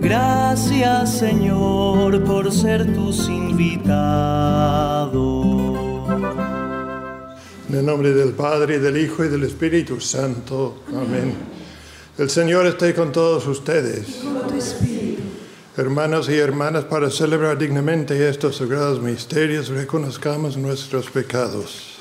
Gracias Señor por ser tus invitados. En el nombre del Padre, y del Hijo y del Espíritu Santo. Amén. El Señor esté con todos ustedes. Hermanos y hermanas, para celebrar dignamente estos sagrados misterios, reconozcamos nuestros pecados.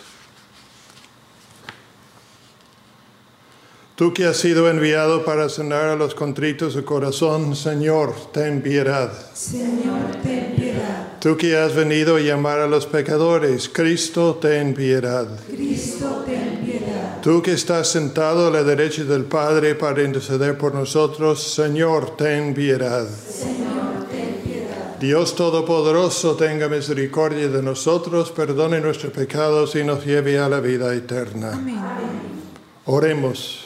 Tú que has sido enviado para sanar a los contritos de corazón, Señor, ten piedad. Señor, ten piedad. Tú que has venido a llamar a los pecadores, Cristo, ten piedad. Cristo, ten piedad. Tú que estás sentado a la derecha del Padre para interceder por nosotros, Señor, ten piedad. Señor, ten piedad. Dios Todopoderoso, tenga misericordia de nosotros, perdone nuestros pecados y nos lleve a la vida eterna. Amén. Oremos.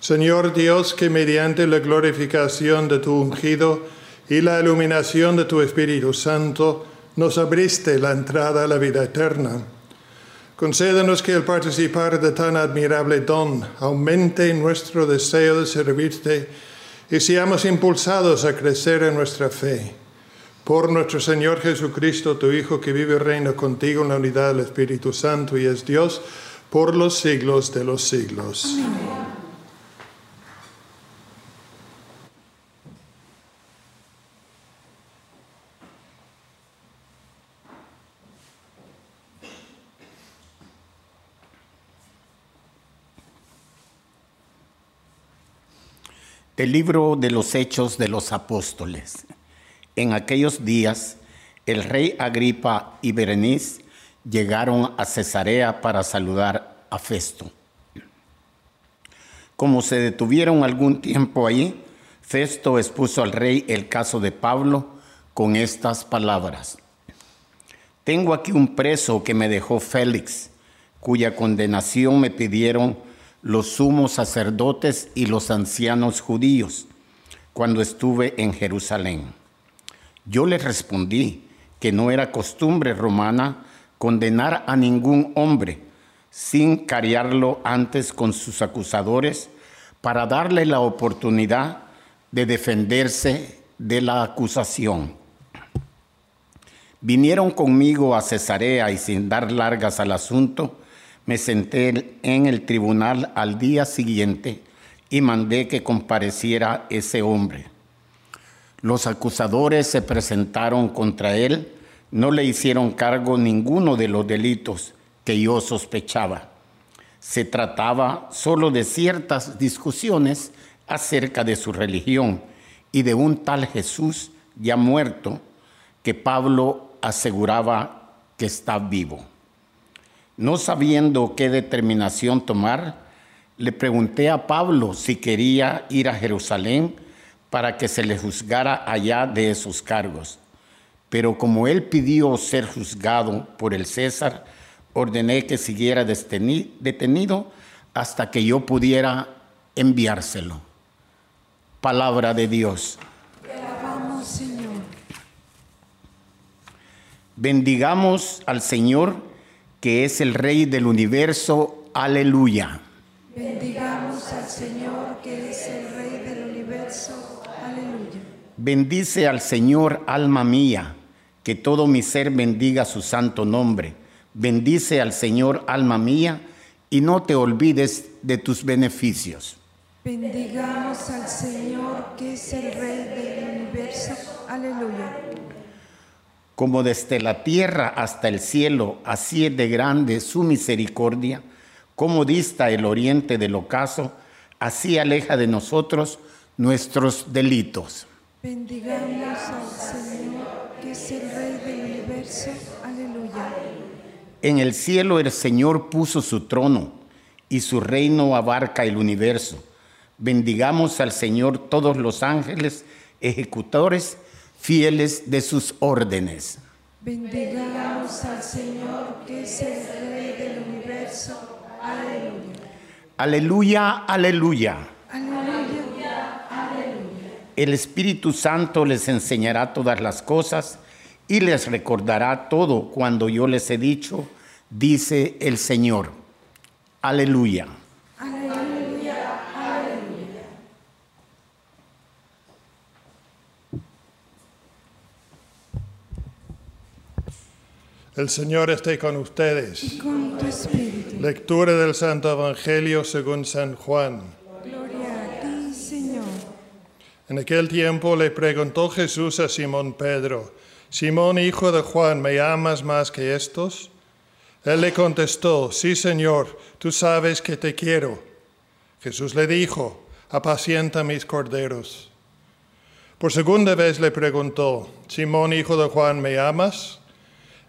Señor Dios, que mediante la glorificación de tu ungido y la iluminación de tu Espíritu Santo nos abriste la entrada a la vida eterna. Concédenos que al participar de tan admirable don aumente nuestro deseo de servirte y seamos impulsados a crecer en nuestra fe. Por nuestro Señor Jesucristo, tu Hijo, que vive y reina contigo en la unidad del Espíritu Santo y es Dios por los siglos de los siglos. El libro de los Hechos de los Apóstoles. En aquellos días, el rey Agripa y Berenice llegaron a Cesarea para saludar a Festo. Como se detuvieron algún tiempo allí, Festo expuso al rey el caso de Pablo con estas palabras. Tengo aquí un preso que me dejó Félix, cuya condenación me pidieron los sumos sacerdotes y los ancianos judíos cuando estuve en Jerusalén. Yo les respondí que no era costumbre romana condenar a ningún hombre sin cariarlo antes con sus acusadores para darle la oportunidad de defenderse de la acusación. Vinieron conmigo a Cesarea y sin dar largas al asunto, me senté en el tribunal al día siguiente y mandé que compareciera ese hombre. Los acusadores se presentaron contra él, no le hicieron cargo ninguno de los delitos que yo sospechaba. Se trataba solo de ciertas discusiones acerca de su religión y de un tal Jesús ya muerto que Pablo aseguraba que está vivo. No sabiendo qué determinación tomar, le pregunté a Pablo si quería ir a Jerusalén para que se le juzgara allá de esos cargos. Pero como él pidió ser juzgado por el César, ordené que siguiera detenido hasta que yo pudiera enviárselo. Palabra de Dios. Alabamos, Señor. Bendigamos al Señor, que es el Rey del universo. Aleluya. Bendigamos al Señor, que es el Rey del universo. Aleluya. Bendice al Señor, alma mía, que todo mi ser bendiga su santo nombre. Bendice al Señor, alma mía, y no te olvides de tus beneficios. Bendigamos al Señor que es el Rey del universo. Aleluya. Como desde la tierra hasta el cielo, así es de grande su misericordia, como dista el oriente del ocaso, así aleja de nosotros nuestros delitos. Bendigamos al Señor que es el Rey del universo. Aleluya. En el cielo el Señor puso su trono y su reino abarca el universo. Bendigamos al Señor todos los ángeles, ejecutores fieles de sus órdenes. Bendigamos al Señor que es el Rey del universo. Aleluya. Aleluya, aleluya. Aleluya. El Espíritu Santo les enseñará todas las cosas y les recordará todo cuando yo les he dicho, dice el Señor. Aleluya. Aleluya. El Señor esté con ustedes. Y con tu espíritu. Lectura del Santo Evangelio según San Juan. Gloria a ti, Señor. En aquel tiempo le preguntó Jesús a Simón Pedro, Simón hijo de Juan, ¿me amas más que estos? Él le contestó, sí Señor, tú sabes que te quiero. Jesús le dijo, apacienta mis corderos. Por segunda vez le preguntó, Simón hijo de Juan, ¿me amas?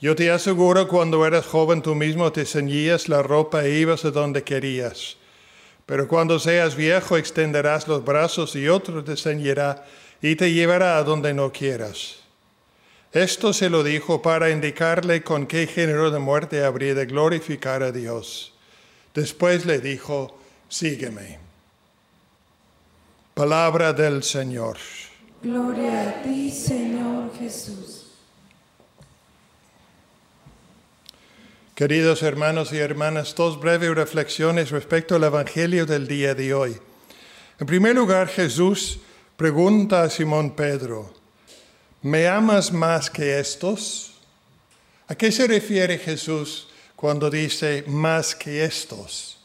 Yo te aseguro, cuando eras joven tú mismo te ceñías la ropa e ibas a donde querías. Pero cuando seas viejo extenderás los brazos y otro te ceñirá y te llevará a donde no quieras. Esto se lo dijo para indicarle con qué género de muerte habría de glorificar a Dios. Después le dijo, sígueme. Palabra del Señor. Gloria a ti, Señor Jesús. Queridos hermanos y hermanas, dos breves reflexiones respecto al Evangelio del día de hoy. En primer lugar, Jesús pregunta a Simón Pedro, ¿me amas más que estos? ¿A qué se refiere Jesús cuando dice más que estos?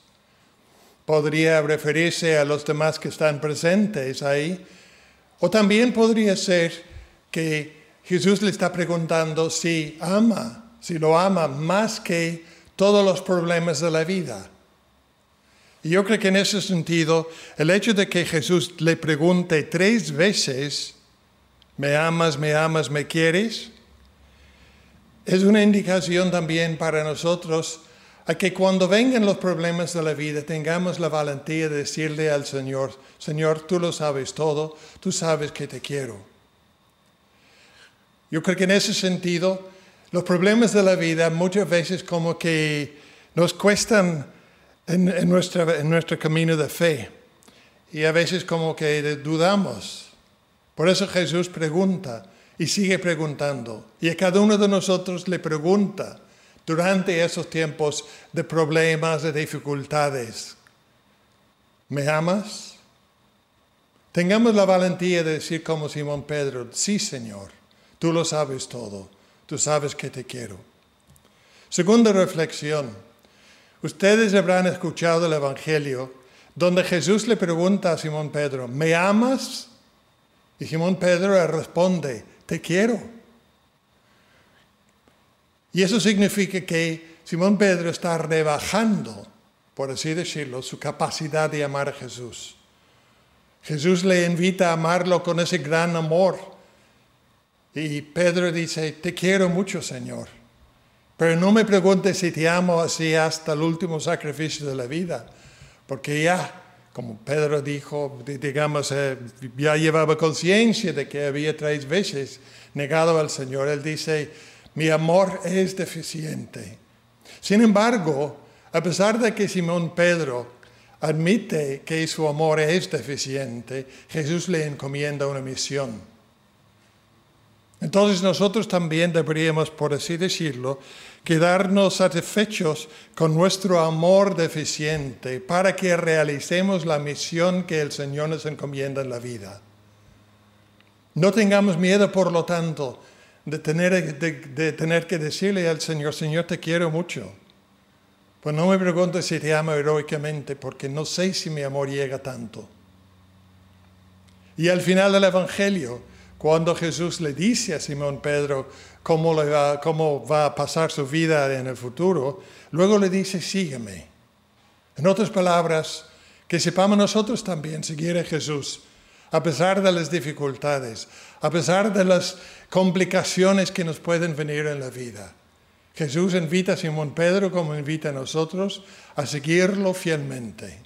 Podría referirse a los demás que están presentes ahí, o también podría ser que Jesús le está preguntando si ama si lo ama más que todos los problemas de la vida. Y yo creo que en ese sentido, el hecho de que Jesús le pregunte tres veces, ¿me amas, me amas, me quieres? Es una indicación también para nosotros a que cuando vengan los problemas de la vida tengamos la valentía de decirle al Señor, Señor, tú lo sabes todo, tú sabes que te quiero. Yo creo que en ese sentido los problemas de la vida muchas veces como que nos cuestan en, nuestro camino de fe y a veces como que dudamos. Por eso Jesús pregunta y sigue preguntando y a cada uno de nosotros le pregunta durante esos tiempos de problemas, de dificultades, ¿me amas? Tengamos la valentía de decir como Simón Pedro, sí Señor, tú lo sabes todo tú sabes que te quiero. Segunda reflexión. Ustedes habrán escuchado el Evangelio donde Jesús le pregunta a Simón Pedro, ¿me amas? Y Simón Pedro le responde, te quiero. Y eso significa que Simón Pedro está rebajando, por así decirlo, su capacidad de amar a Jesús. Jesús le invita a amarlo con ese gran amor y Pedro dice, te quiero mucho, Señor, pero no me preguntes si te amo así hasta el último sacrificio de la vida, porque ya como Pedro dijo, digamos, eh, ya llevaba conciencia de que había tres veces negado al Señor. Él dice, mi amor es deficiente. Sin embargo, a pesar de que Simón Pedro admite que su amor es deficiente, Jesús le encomienda una misión. Entonces nosotros también deberíamos, por así decirlo, quedarnos satisfechos con nuestro amor deficiente para que realicemos la misión que el Señor nos encomienda en la vida. No tengamos miedo, por lo tanto, de tener, que decirle al Señor, Señor, te quiero mucho. Pues no me pregunto si te amo heroicamente, porque no sé si mi amor llega tanto. Y al final del Evangelio, cuando Jesús le dice a Simón Pedro, cómo, va, cómo va a pasar su vida en el futuro, luego le dice, sígueme. En otras palabras, que sepamos nosotros también seguir a Jesús, a pesar de las dificultades, a pesar de las complicaciones que nos pueden venir en la vida. Jesús invita a Simón Pedro como invita a nosotros a seguirlo fielmente.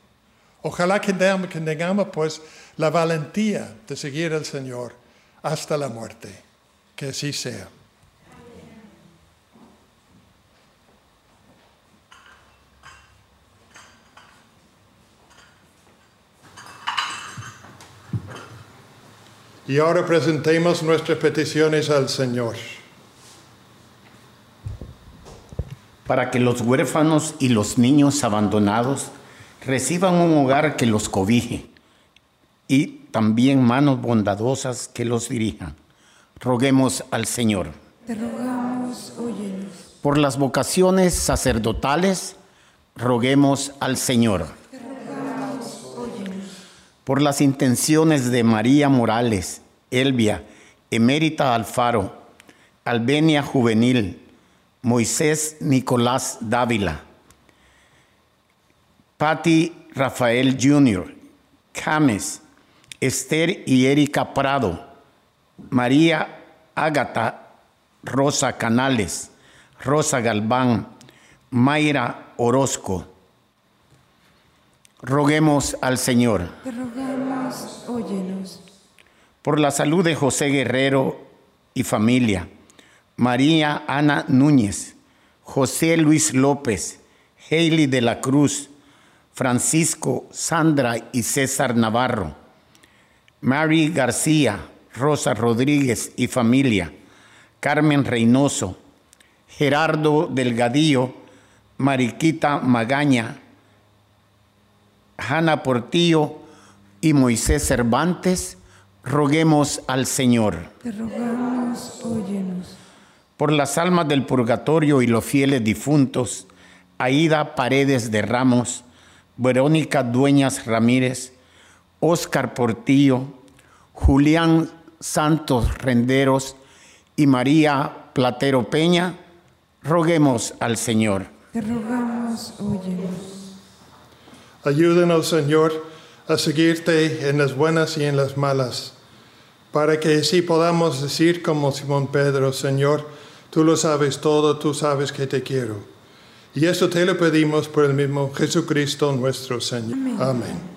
Ojalá que tengamos pues la valentía de seguir al Señor hasta la muerte. Que así sea. Y ahora presentemos nuestras peticiones al Señor. Para que los huérfanos y los niños abandonados reciban un hogar que los cobije y también manos bondadosas que los dirijan. Roguemos al Señor. Te rogamos, óyenos. Por las vocaciones sacerdotales, roguemos al Señor por las intenciones de María Morales, Elvia, Emérita Alfaro, Albenia Juvenil, Moisés Nicolás Dávila, Patti Rafael Jr., Cames, Esther y Erika Prado, María Ágata Rosa Canales, Rosa Galván, Mayra Orozco, Roguemos al Señor. Te rogamos, óyenos. Por la salud de José Guerrero y familia, María Ana Núñez, José Luis López, Hailey de la Cruz, Francisco, Sandra y César Navarro, Mary García, Rosa Rodríguez y familia, Carmen Reynoso, Gerardo Delgadillo, Mariquita Magaña, Hanna Portillo y Moisés Cervantes, roguemos al Señor. Te rogamos, óyenos. Por las almas del purgatorio y los fieles difuntos, Aida Paredes de Ramos, Verónica Dueñas Ramírez, Óscar Portillo, Julián Santos Renderos y María Platero Peña, roguemos al Señor. Te rogamos, óyenos. Ayúdenos, Señor, a seguirte en las buenas y en las malas, para que así podamos decir como Simón Pedro, Señor, tú lo sabes todo, tú sabes que te quiero. Y esto te lo pedimos por el mismo Jesucristo nuestro Señor. Amén.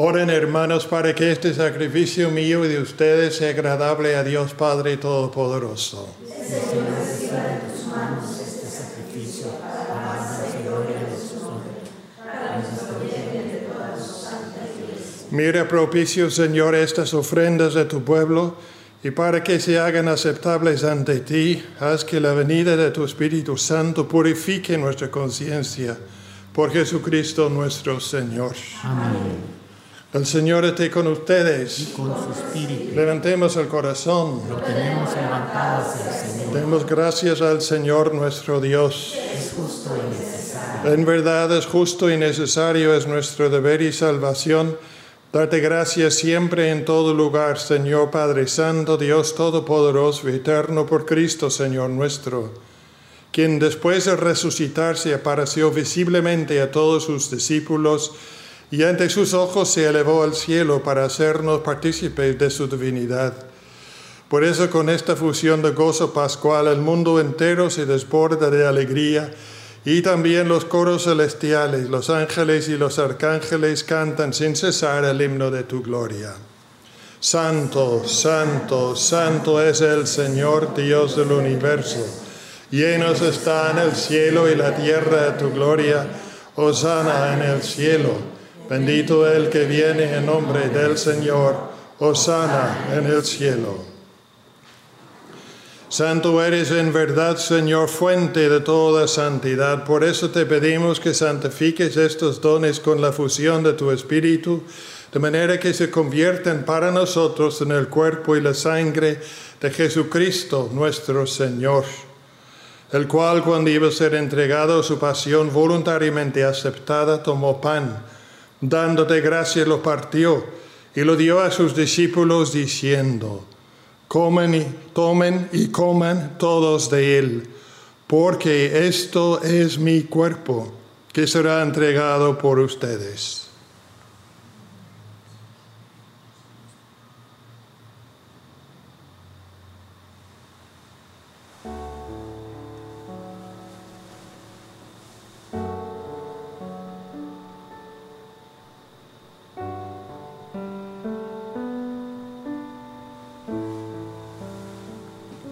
Oren hermanos para que este sacrificio mío y de ustedes sea agradable a Dios Padre Todopoderoso. Mira propicio, Señor, estas ofrendas de tu pueblo y para que se hagan aceptables ante ti, haz que la venida de tu Espíritu Santo purifique nuestra conciencia por Jesucristo nuestro Señor. Amén. El Señor esté con ustedes. Y con su espíritu. Levantemos el corazón. Lo tenemos levantado hacia el Señor. Demos gracias al Señor nuestro Dios. Es justo y necesario. En verdad es justo y necesario, es nuestro deber y salvación. Darte gracias siempre en todo lugar, Señor Padre Santo, Dios Todopoderoso y Eterno, por Cristo, Señor nuestro, quien después de resucitarse apareció visiblemente a todos sus discípulos y ante sus ojos se elevó al cielo para hacernos partícipes de su divinidad. Por eso con esta fusión de gozo pascual el mundo entero se desborda de alegría y también los coros celestiales, los ángeles y los arcángeles cantan sin cesar el himno de tu gloria. Santo, santo, santo es el Señor Dios del universo. Llenos están el cielo y la tierra de tu gloria. Hosana en el cielo. Bendito el que viene en nombre del Señor. Hosana en el cielo. Santo eres en verdad, Señor, fuente de toda santidad. Por eso te pedimos que santifiques estos dones con la fusión de tu Espíritu, de manera que se conviertan para nosotros en el cuerpo y la sangre de Jesucristo nuestro Señor, el cual cuando iba a ser entregado a su pasión voluntariamente aceptada, tomó pan, dándote gracias lo partió y lo dio a sus discípulos diciendo, Comen y tomen y coman todos de él, porque esto es mi cuerpo que será entregado por ustedes.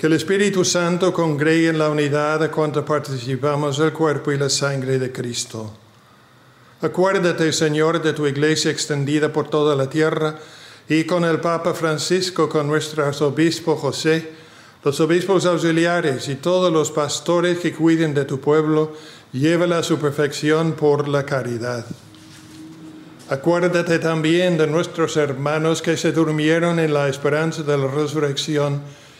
que el Espíritu Santo congregue en la unidad a cuanto participamos del cuerpo y la sangre de Cristo. Acuérdate, Señor, de tu iglesia extendida por toda la tierra y con el Papa Francisco, con nuestro arzobispo José, los obispos auxiliares y todos los pastores que cuiden de tu pueblo, llévala a su perfección por la caridad. Acuérdate también de nuestros hermanos que se durmieron en la esperanza de la resurrección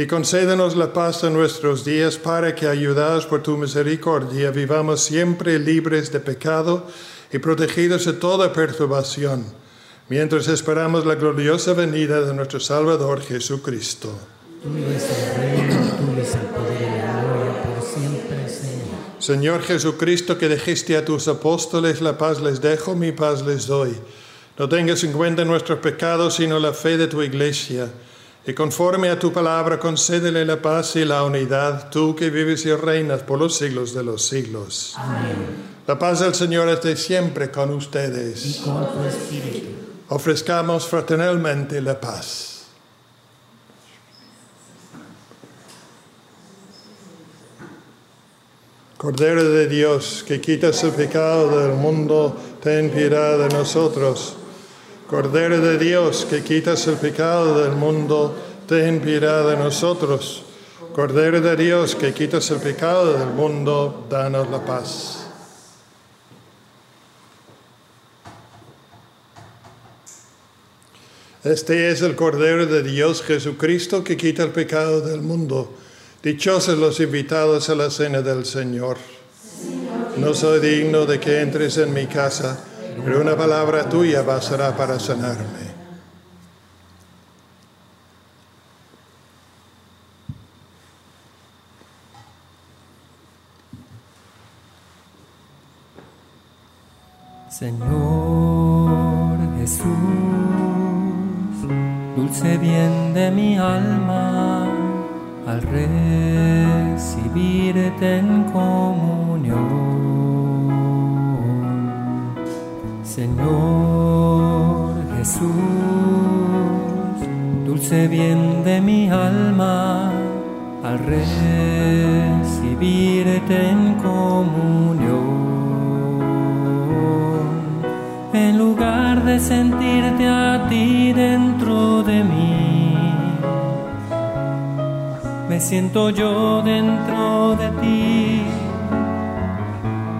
y concédenos la paz en nuestros días para que, ayudados por tu misericordia, vivamos siempre libres de pecado y protegidos de toda perturbación, mientras esperamos la gloriosa venida de nuestro Salvador Jesucristo. Señor Jesucristo, que dijiste a tus apóstoles, la paz les dejo, mi paz les doy. No tengas en cuenta nuestros pecados, sino la fe de tu iglesia. Y conforme a tu palabra, concédele la paz y la unidad, tú que vives y reinas por los siglos de los siglos. Amén. La paz del Señor esté siempre con ustedes. Y con tu espíritu. Ofrezcamos fraternalmente la paz. Cordero de Dios, que quitas el pecado del mundo, ten piedad de nosotros. Cordero de Dios, que quitas el pecado del mundo, ten piedad de nosotros. Cordero de Dios, que quitas el pecado del mundo, danos la paz. Este es el Cordero de Dios Jesucristo que quita el pecado del mundo. Dichosos los invitados a la cena del Señor. No soy digno de que entres en mi casa, pero una palabra tuya bastará para sanarme. Señor Jesús, dulce bien de mi alma al recibirte en comunión. Señor Jesús, dulce bien de mi alma, al recibirte en comunión. En lugar de sentirte a ti dentro de mí, me siento yo dentro de ti,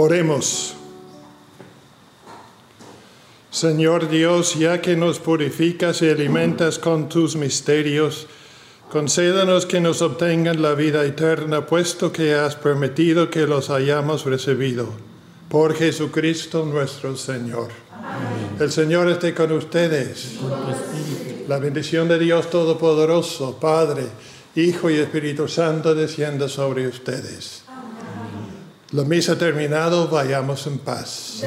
Oremos. Señor Dios, ya que nos purificas y alimentas con tus misterios, concédanos que nos obtengan la vida eterna, puesto que has permitido que los hayamos recibido. Por Jesucristo nuestro Señor. El Señor esté con ustedes. La bendición de Dios Todopoderoso, Padre, Hijo y Espíritu Santo, descienda sobre ustedes. La misa terminado, vayamos en paz.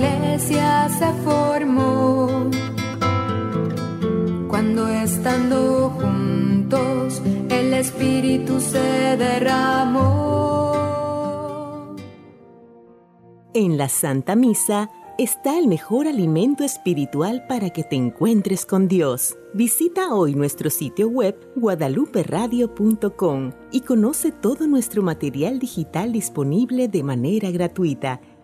Iglesia se formó. Cuando estando juntos el Espíritu se derramó. En la Santa Misa está el mejor alimento espiritual para que te encuentres con Dios. Visita hoy nuestro sitio web guadaluperadio.com y conoce todo nuestro material digital disponible de manera gratuita